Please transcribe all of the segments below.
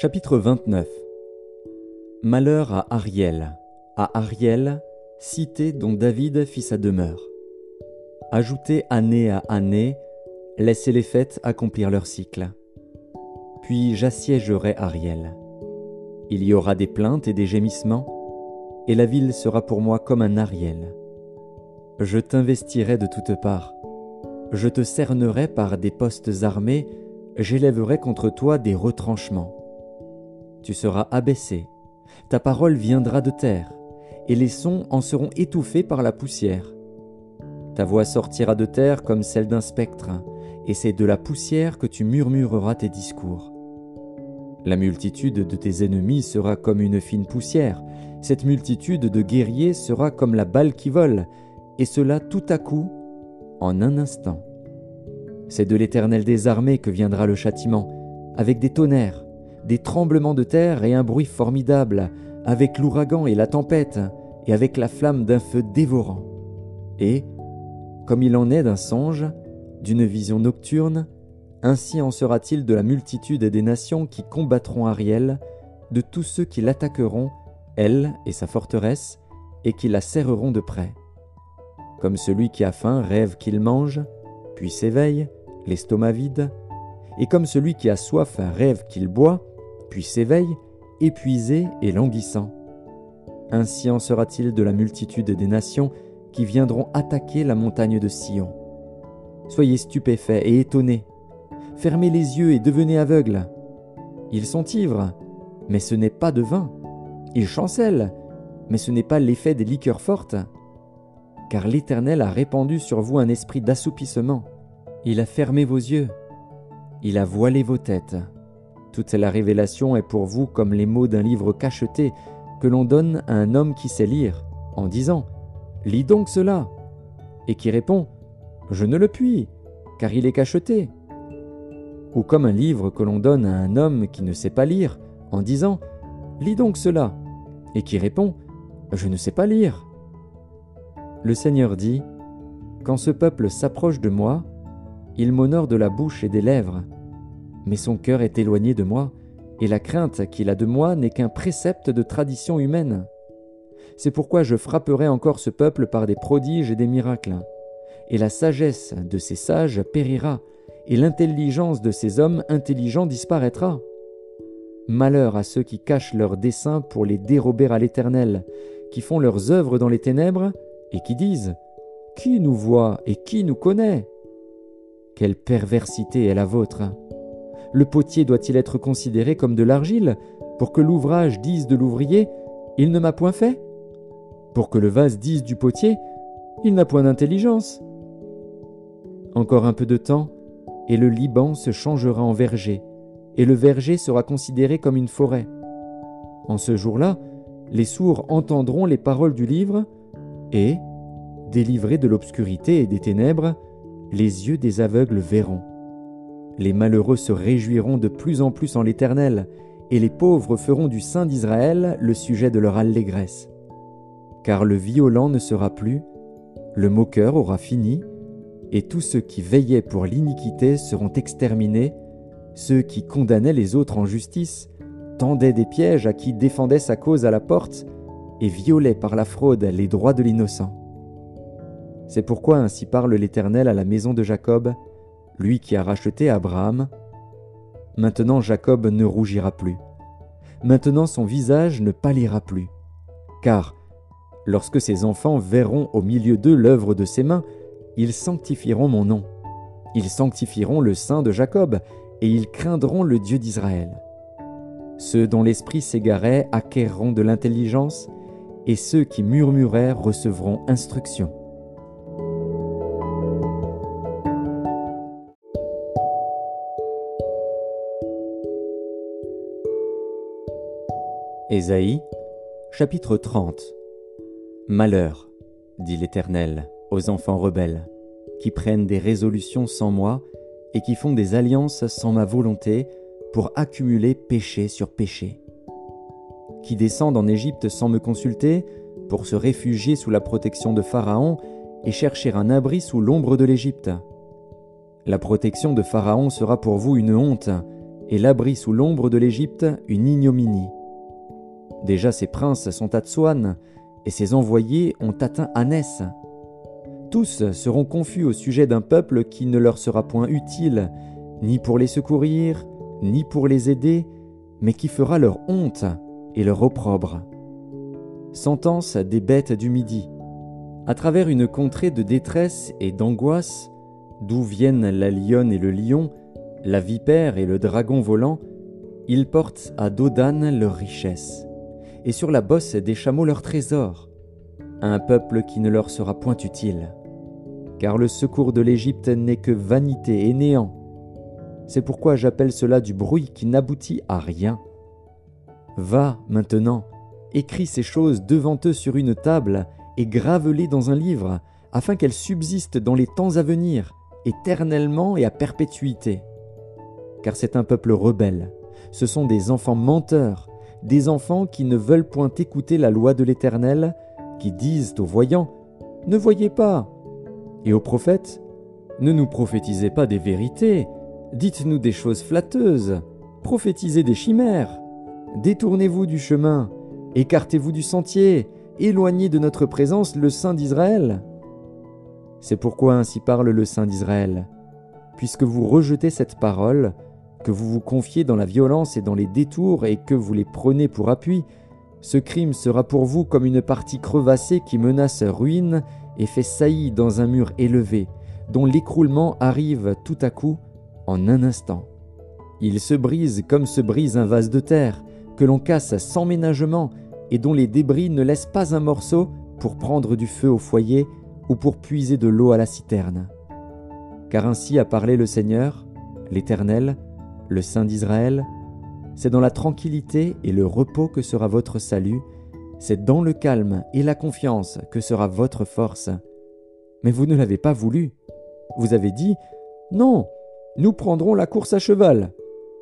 Chapitre 29 Malheur à Ariel, à Ariel, cité dont David fit sa demeure. Ajoutez année à année, laissez les fêtes accomplir leur cycle. Puis j'assiégerai Ariel. Il y aura des plaintes et des gémissements, et la ville sera pour moi comme un Ariel. Je t'investirai de toutes parts, je te cernerai par des postes armés, j'élèverai contre toi des retranchements. Tu seras abaissé, ta parole viendra de terre, et les sons en seront étouffés par la poussière. Ta voix sortira de terre comme celle d'un spectre, et c'est de la poussière que tu murmureras tes discours. La multitude de tes ennemis sera comme une fine poussière, cette multitude de guerriers sera comme la balle qui vole, et cela tout à coup, en un instant. C'est de l'Éternel des armées que viendra le châtiment, avec des tonnerres, des tremblements de terre et un bruit formidable, avec l'ouragan et la tempête, et avec la flamme d'un feu dévorant. Et, comme il en est d'un songe, d'une vision nocturne, ainsi en sera-t-il de la multitude des nations qui combattront Ariel, de tous ceux qui l'attaqueront, elle et sa forteresse, et qui la serreront de près. Comme celui qui a faim rêve qu'il mange, puis s'éveille, l'estomac vide, et comme celui qui a soif rêve qu'il boit, puis s'éveille, épuisé et languissant. Ainsi en sera-t-il de la multitude des nations qui viendront attaquer la montagne de Sion? Soyez stupéfaits et étonnés, fermez les yeux et devenez aveugles. Ils sont ivres, mais ce n'est pas de vin. Ils chancellent, mais ce n'est pas l'effet des liqueurs fortes. Car l'Éternel a répandu sur vous un esprit d'assoupissement. Il a fermé vos yeux. Il a voilé vos têtes. Toute la révélation est pour vous comme les mots d'un livre cacheté que l'on donne à un homme qui sait lire, en disant Lis donc cela et qui répond Je ne le puis, car il est cacheté. Ou comme un livre que l'on donne à un homme qui ne sait pas lire, en disant Lis donc cela et qui répond Je ne sais pas lire. Le Seigneur dit Quand ce peuple s'approche de moi, il m'honore de la bouche et des lèvres, mais son cœur est éloigné de moi, et la crainte qu'il a de moi n'est qu'un précepte de tradition humaine. C'est pourquoi je frapperai encore ce peuple par des prodiges et des miracles, et la sagesse de ces sages périra, et l'intelligence de ces hommes intelligents disparaîtra. Malheur à ceux qui cachent leurs desseins pour les dérober à l'Éternel, qui font leurs œuvres dans les ténèbres, et qui disent Qui nous voit et qui nous connaît? Quelle perversité est la vôtre le potier doit-il être considéré comme de l'argile? Pour que l'ouvrage dise de l'ouvrier Il ne m'a point fait? Pour que le vase dise du potier Il n'a point d'intelligence Encore un peu de temps, et le Liban se changera en verger, et le verger sera considéré comme une forêt. En ce jour-là, les sourds entendront les paroles du livre, et, délivrés de l'obscurité et des ténèbres, les yeux des aveugles verront. Les malheureux se réjouiront de plus en plus en l'Éternel, et les pauvres feront du Saint d'Israël le sujet de leur allégresse. Car le violent ne sera plus, le moqueur aura fini, et tous ceux qui veillaient pour l'iniquité seront exterminés, ceux qui condamnaient les autres en justice, tendaient des pièges à qui défendait sa cause à la porte, et violaient par la fraude les droits de l'innocent. C'est pourquoi ainsi parle l'Éternel à la maison de Jacob, lui qui a racheté Abraham. Maintenant Jacob ne rougira plus. Maintenant son visage ne pâlira plus. Car, lorsque ses enfants verront au milieu d'eux l'œuvre de ses mains, ils sanctifieront mon nom. Ils sanctifieront le Saint de Jacob, et ils craindront le Dieu d'Israël. Ceux dont l'esprit s'égarait acquerront de l'intelligence, et ceux qui murmuraient recevront instruction. Ésaïe, chapitre 30 Malheur, dit l'Éternel, aux enfants rebelles, qui prennent des résolutions sans moi et qui font des alliances sans ma volonté pour accumuler péché sur péché, qui descendent en Égypte sans me consulter pour se réfugier sous la protection de Pharaon et chercher un abri sous l'ombre de l'Égypte. La protection de Pharaon sera pour vous une honte, et l'abri sous l'ombre de l'Égypte une ignominie. Déjà ses princes sont à Tsoan, et ses envoyés ont atteint Anès. Tous seront confus au sujet d'un peuple qui ne leur sera point utile, ni pour les secourir, ni pour les aider, mais qui fera leur honte et leur opprobre. Sentence des bêtes du Midi. À travers une contrée de détresse et d'angoisse, d'où viennent la lionne et le lion, la vipère et le dragon volant, ils portent à Dodan leur richesse, et sur la bosse des chameaux leur trésor, un peuple qui ne leur sera point utile. Car le secours de l'Égypte n'est que vanité et néant. C'est pourquoi j'appelle cela du bruit qui n'aboutit à rien. Va, maintenant, écris ces choses devant eux sur une table, et grave-les dans un livre, afin qu'elles subsistent dans les temps à venir, éternellement et à perpétuité. Car c'est un peuple rebelle, ce sont des enfants menteurs, des enfants qui ne veulent point écouter la loi de l'Éternel, qui disent aux voyants, Ne voyez pas, et aux prophètes, Ne nous prophétisez pas des vérités, dites-nous des choses flatteuses, prophétisez des chimères, détournez-vous du chemin, écartez-vous du sentier, éloignez de notre présence le Saint d'Israël. C'est pourquoi ainsi parle le Saint d'Israël. Puisque vous rejetez cette parole, que vous vous confiez dans la violence et dans les détours et que vous les prenez pour appui, ce crime sera pour vous comme une partie crevassée qui menace ruine et fait saillie dans un mur élevé, dont l'écroulement arrive tout à coup en un instant. Il se brise comme se brise un vase de terre, que l'on casse sans ménagement et dont les débris ne laissent pas un morceau pour prendre du feu au foyer ou pour puiser de l'eau à la citerne. Car ainsi a parlé le Seigneur, l'Éternel, le Saint d'Israël, c'est dans la tranquillité et le repos que sera votre salut, c'est dans le calme et la confiance que sera votre force. Mais vous ne l'avez pas voulu. Vous avez dit, Non, nous prendrons la course à cheval.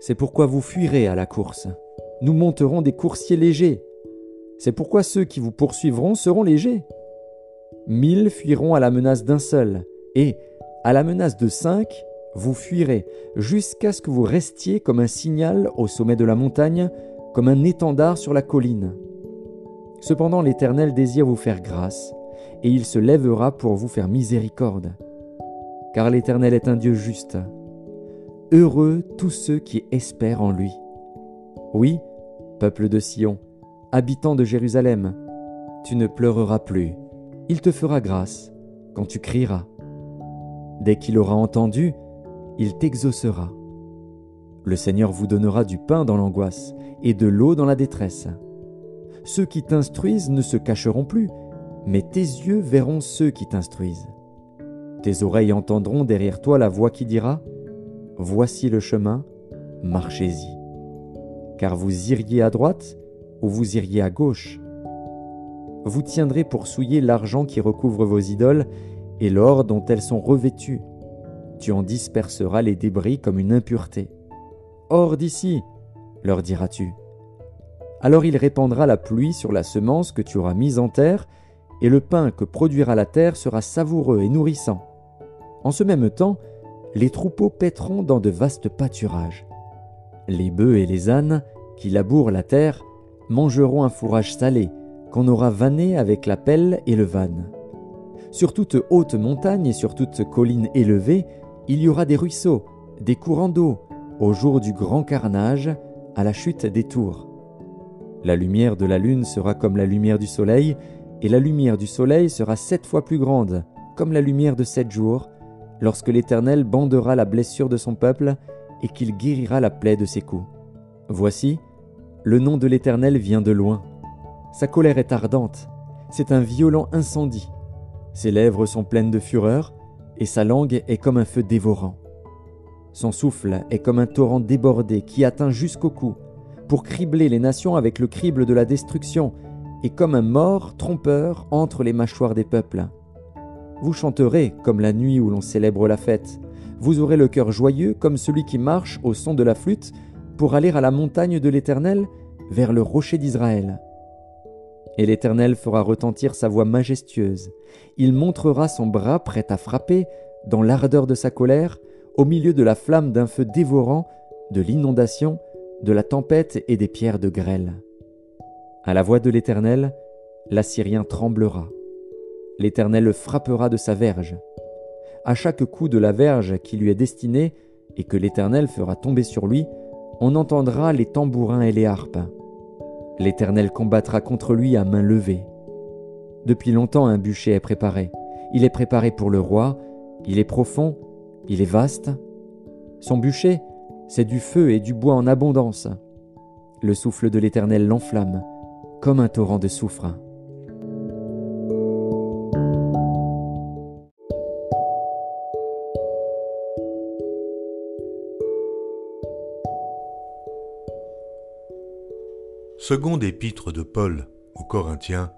C'est pourquoi vous fuirez à la course. Nous monterons des coursiers légers. C'est pourquoi ceux qui vous poursuivront seront légers. Mille fuiront à la menace d'un seul, et, à la menace de cinq, vous fuirez, jusqu'à ce que vous restiez comme un signal au sommet de la montagne, comme un étendard sur la colline. Cependant l'Éternel désire vous faire grâce, et il se lèvera pour vous faire miséricorde. Car l'Éternel est un Dieu juste. Heureux tous ceux qui espèrent en lui. Oui, peuple de Sion, habitant de Jérusalem, tu ne pleureras plus il te fera grâce quand tu crieras. Dès qu'il aura entendu, il t'exaucera. Le Seigneur vous donnera du pain dans l'angoisse et de l'eau dans la détresse. Ceux qui t'instruisent ne se cacheront plus, mais tes yeux verront ceux qui t'instruisent. Tes oreilles entendront derrière toi la voix qui dira Voici le chemin, marchez-y. Car vous iriez à droite ou vous iriez à gauche, vous tiendrez pour souiller l'argent qui recouvre vos idoles et l'or dont elles sont revêtues. Tu en disperseras les débris comme une impureté. Hors d'ici, leur diras-tu. Alors il répandra la pluie sur la semence que tu auras mise en terre, et le pain que produira la terre sera savoureux et nourrissant. En ce même temps, les troupeaux paîtront dans de vastes pâturages. Les bœufs et les ânes, qui labourent la terre, mangeront un fourrage salé, qu'on aura vanné avec la pelle et le van. Sur toute haute montagne et sur toute colline élevée, il y aura des ruisseaux, des courants d'eau, au jour du grand carnage, à la chute des tours. La lumière de la lune sera comme la lumière du soleil, et la lumière du soleil sera sept fois plus grande, comme la lumière de sept jours, lorsque l'Éternel bandera la blessure de son peuple, et qu'il guérira la plaie de ses coups. Voici, le nom de l'Éternel vient de loin. Sa colère est ardente, c'est un violent incendie. Ses lèvres sont pleines de fureur, et sa langue est comme un feu dévorant. Son souffle est comme un torrent débordé qui atteint jusqu'au cou, pour cribler les nations avec le crible de la destruction, et comme un mort trompeur entre les mâchoires des peuples. Vous chanterez comme la nuit où l'on célèbre la fête. Vous aurez le cœur joyeux comme celui qui marche au son de la flûte pour aller à la montagne de l'Éternel, vers le rocher d'Israël. Et l'Éternel fera retentir sa voix majestueuse. Il montrera son bras prêt à frapper, dans l'ardeur de sa colère, au milieu de la flamme d'un feu dévorant, de l'inondation, de la tempête et des pierres de grêle. À la voix de l'Éternel, l'Assyrien tremblera. L'Éternel le frappera de sa verge. À chaque coup de la verge qui lui est destinée et que l'Éternel fera tomber sur lui, on entendra les tambourins et les harpes. L'Éternel combattra contre lui à main levée. Depuis longtemps un bûcher est préparé. Il est préparé pour le roi, il est profond, il est vaste. Son bûcher, c'est du feu et du bois en abondance. Le souffle de l'Éternel l'enflamme, comme un torrent de soufre. Seconde épître de Paul aux Corinthiens,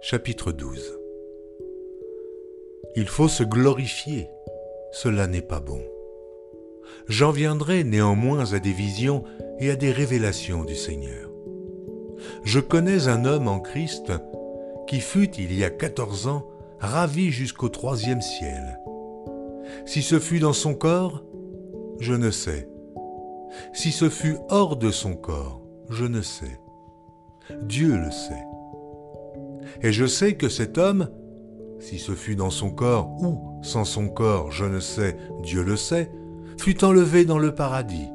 chapitre 12. Il faut se glorifier, cela n'est pas bon. J'en viendrai néanmoins à des visions et à des révélations du Seigneur. Je connais un homme en Christ qui fut il y a quatorze ans ravi jusqu'au troisième ciel. Si ce fut dans son corps, je ne sais. Si ce fut hors de son corps, je ne sais. Dieu le sait. Et je sais que cet homme, si ce fut dans son corps ou sans son corps, je ne sais, Dieu le sait, fut enlevé dans le paradis,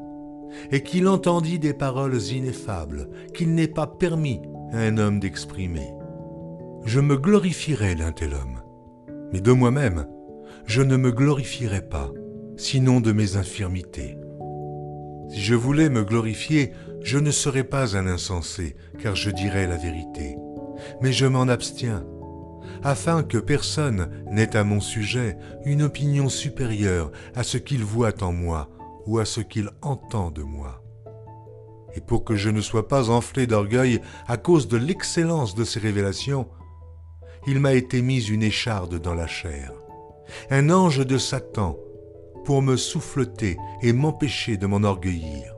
et qu'il entendit des paroles ineffables qu'il n'est pas permis à un homme d'exprimer. Je me glorifierai d'un tel homme, mais de moi-même, je ne me glorifierai pas, sinon de mes infirmités. Si je voulais me glorifier, je ne serais pas un insensé, car je dirais la vérité. Mais je m'en abstiens, afin que personne n'ait à mon sujet une opinion supérieure à ce qu'il voit en moi ou à ce qu'il entend de moi. Et pour que je ne sois pas enflé d'orgueil à cause de l'excellence de ces révélations, il m'a été mis une écharde dans la chair, un ange de Satan pour me souffleter et m'empêcher de m'enorgueillir.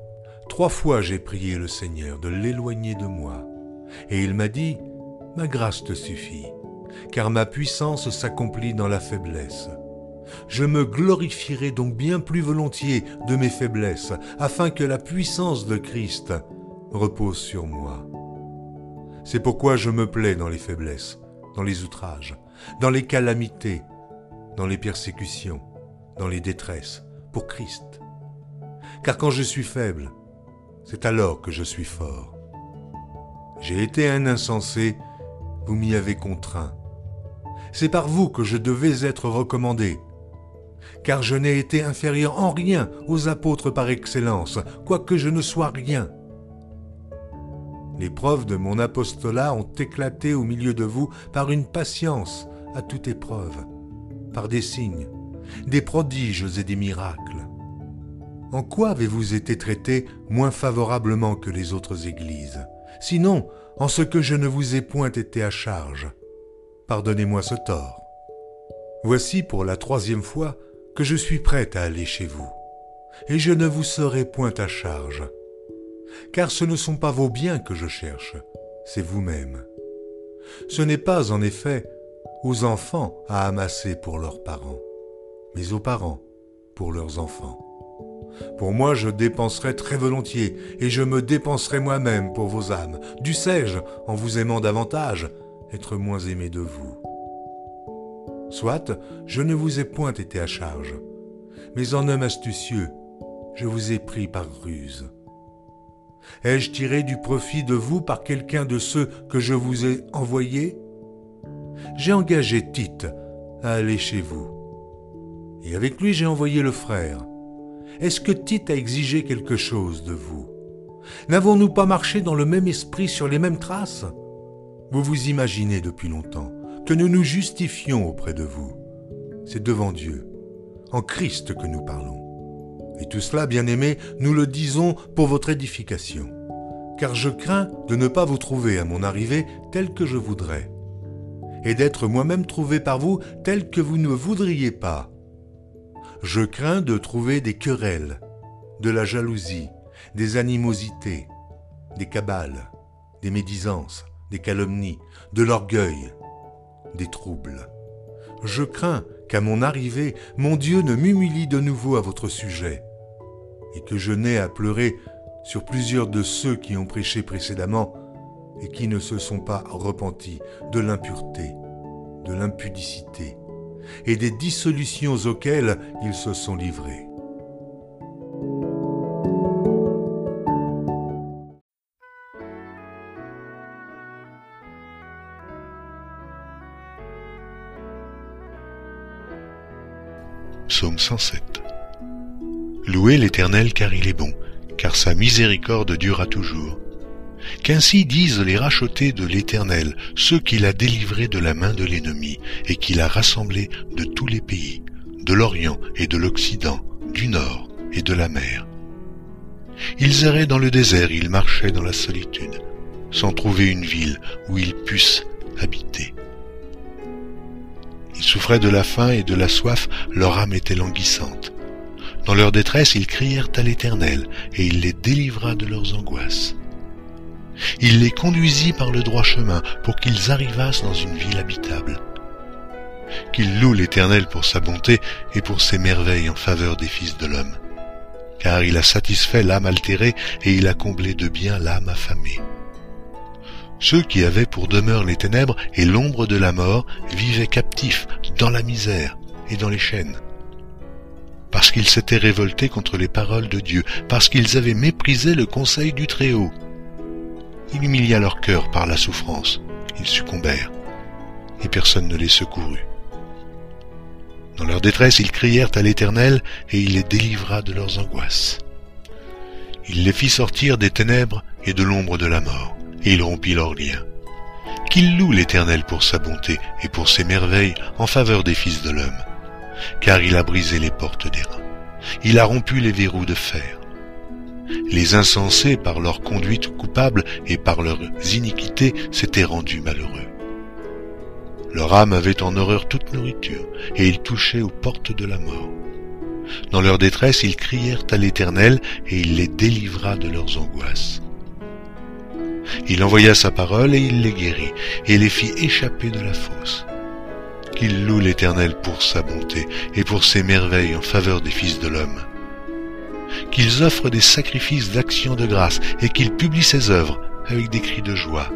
Trois fois j'ai prié le Seigneur de l'éloigner de moi, et il m'a dit, Ma grâce te suffit, car ma puissance s'accomplit dans la faiblesse. Je me glorifierai donc bien plus volontiers de mes faiblesses, afin que la puissance de Christ repose sur moi. C'est pourquoi je me plais dans les faiblesses, dans les outrages, dans les calamités, dans les persécutions, dans les détresses, pour Christ. Car quand je suis faible, c'est alors que je suis fort. J'ai été un insensé, vous m'y avez contraint. C'est par vous que je devais être recommandé, car je n'ai été inférieur en rien aux apôtres par excellence, quoique je ne sois rien. Les preuves de mon apostolat ont éclaté au milieu de vous par une patience à toute épreuve, par des signes, des prodiges et des miracles. En quoi avez-vous été traité moins favorablement que les autres églises? Sinon, en ce que je ne vous ai point été à charge. Pardonnez-moi ce tort. Voici pour la troisième fois que je suis prêt à aller chez vous, et je ne vous serai point à charge. Car ce ne sont pas vos biens que je cherche, c'est vous-même. Ce n'est pas, en effet, aux enfants à amasser pour leurs parents mais aux parents pour leurs enfants. Pour moi, je dépenserai très volontiers, et je me dépenserai moi-même pour vos âmes. Dussé-je, en vous aimant davantage, être moins aimé de vous? Soit, je ne vous ai point été à charge, mais en homme astucieux, je vous ai pris par ruse. Ai-je tiré du profit de vous par quelqu'un de ceux que je vous ai envoyés? J'ai engagé Tite à aller chez vous et avec lui j'ai envoyé le frère. Est-ce que Tite a exigé quelque chose de vous? N'avons-nous pas marché dans le même esprit sur les mêmes traces? Vous vous imaginez depuis longtemps que nous nous justifions auprès de vous. C'est devant Dieu, en Christ que nous parlons. Et tout cela, bien aimé, nous le disons pour votre édification. Car je crains de ne pas vous trouver à mon arrivée tel que je voudrais, et d'être moi-même trouvé par vous tel que vous ne voudriez pas, je crains de trouver des querelles, de la jalousie, des animosités, des cabales, des médisances, des calomnies, de l'orgueil, des troubles. Je crains qu'à mon arrivée, mon Dieu ne m'humilie de nouveau à votre sujet, et que je n'ai à pleurer sur plusieurs de ceux qui ont prêché précédemment et qui ne se sont pas repentis de l'impureté, de l'impudicité et des dissolutions auxquelles ils se sont livrés. Psaume 107 Louez l'Éternel car il est bon, car sa miséricorde durera toujours. Qu'ainsi disent les rachetés de l'Éternel, ceux qu'il a délivrés de la main de l'ennemi, et qu'il a rassemblés de tous les pays, de l'Orient et de l'Occident, du Nord et de la mer. Ils erraient dans le désert, ils marchaient dans la solitude, sans trouver une ville où ils puissent habiter. Ils souffraient de la faim et de la soif, leur âme était languissante. Dans leur détresse, ils crièrent à l'Éternel, et il les délivra de leurs angoisses. Il les conduisit par le droit chemin pour qu'ils arrivassent dans une ville habitable. Qu'ils louent l'Éternel pour sa bonté et pour ses merveilles en faveur des fils de l'homme. Car il a satisfait l'âme altérée et il a comblé de bien l'âme affamée. Ceux qui avaient pour demeure les ténèbres et l'ombre de la mort vivaient captifs dans la misère et dans les chaînes. Parce qu'ils s'étaient révoltés contre les paroles de Dieu, parce qu'ils avaient méprisé le conseil du Très-Haut. Il humilia leur cœur par la souffrance, ils succombèrent, et personne ne les secourut. Dans leur détresse, ils crièrent à l'Éternel, et il les délivra de leurs angoisses. Il les fit sortir des ténèbres et de l'ombre de la mort et il rompit leurs liens. Qu'il loue l'Éternel pour sa bonté et pour ses merveilles en faveur des fils de l'homme, car il a brisé les portes des reins, il a rompu les verrous de fer. Les insensés, par leur conduite coupable et par leurs iniquités, s'étaient rendus malheureux. Leur âme avait en horreur toute nourriture, et ils touchaient aux portes de la mort. Dans leur détresse, ils crièrent à l'Éternel, et il les délivra de leurs angoisses. Il envoya sa parole et il les guérit, et les fit échapper de la fosse. Qu'il loue l'Éternel pour sa bonté et pour ses merveilles en faveur des fils de l'homme. Qu'ils offrent des sacrifices d'action de grâce et qu'ils publient ses œuvres avec des cris de joie.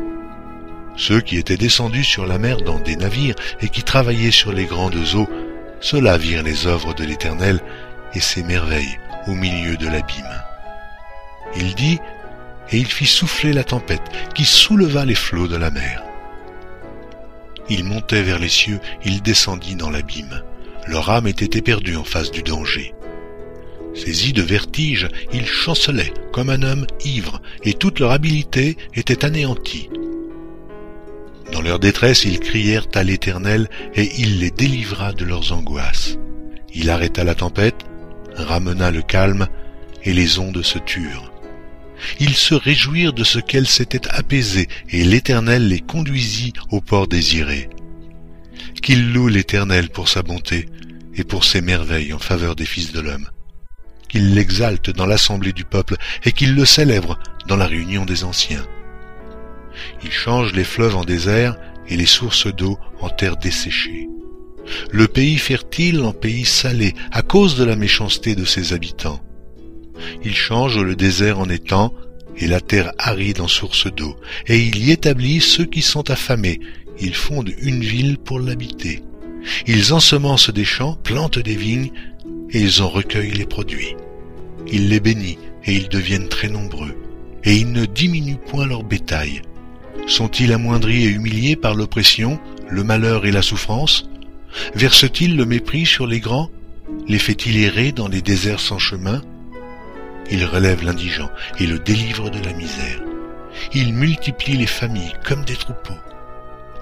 Ceux qui étaient descendus sur la mer dans des navires et qui travaillaient sur les grandes eaux, ceux-là virent les œuvres de l'Éternel et ses merveilles au milieu de l'abîme. Il dit, et il fit souffler la tempête qui souleva les flots de la mer. Il montait vers les cieux, il descendit dans l'abîme. Leur âme était éperdue en face du danger. Saisis de vertige, ils chancelaient comme un homme ivre, et toute leur habileté était anéantie. Dans leur détresse, ils crièrent à l'Éternel, et il les délivra de leurs angoisses. Il arrêta la tempête, ramena le calme, et les ondes se turent. Ils se réjouirent de ce qu'elle s'était apaisée, et l'Éternel les conduisit au port désiré. Qu'ils louent l'Éternel pour sa bonté et pour ses merveilles en faveur des fils de l'homme. Qu'ils l'exaltent dans l'assemblée du peuple et qu'ils le célèbrent dans la réunion des anciens. Il change les fleuves en désert et les sources d'eau en terre desséchée. Le pays fertile en pays salé à cause de la méchanceté de ses habitants. Il change le désert en étang et la terre aride en source d'eau, et il y établit ceux qui sont affamés. Ils fondent une ville pour l'habiter. Ils ensemencent des champs, plantent des vignes, et ils en recueillent les produits. Il les bénit, et ils deviennent très nombreux, et ils ne diminuent point leur bétail. Sont-ils amoindris et humiliés par l'oppression, le malheur et la souffrance? Verse-t-il le mépris sur les grands? Les fait-il errer dans les déserts sans chemin? Il relève l'indigent et le délivre de la misère. Il multiplie les familles comme des troupeaux.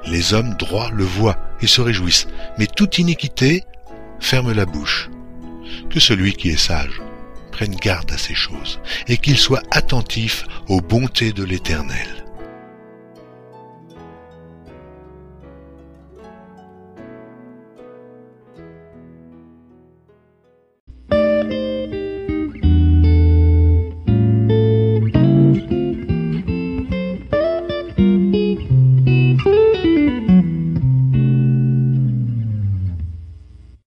Les hommes droits le voient et se réjouissent, mais toute iniquité ferme la bouche. Que celui qui est sage prenne garde à ces choses, et qu'il soit attentif aux bontés de l'Éternel.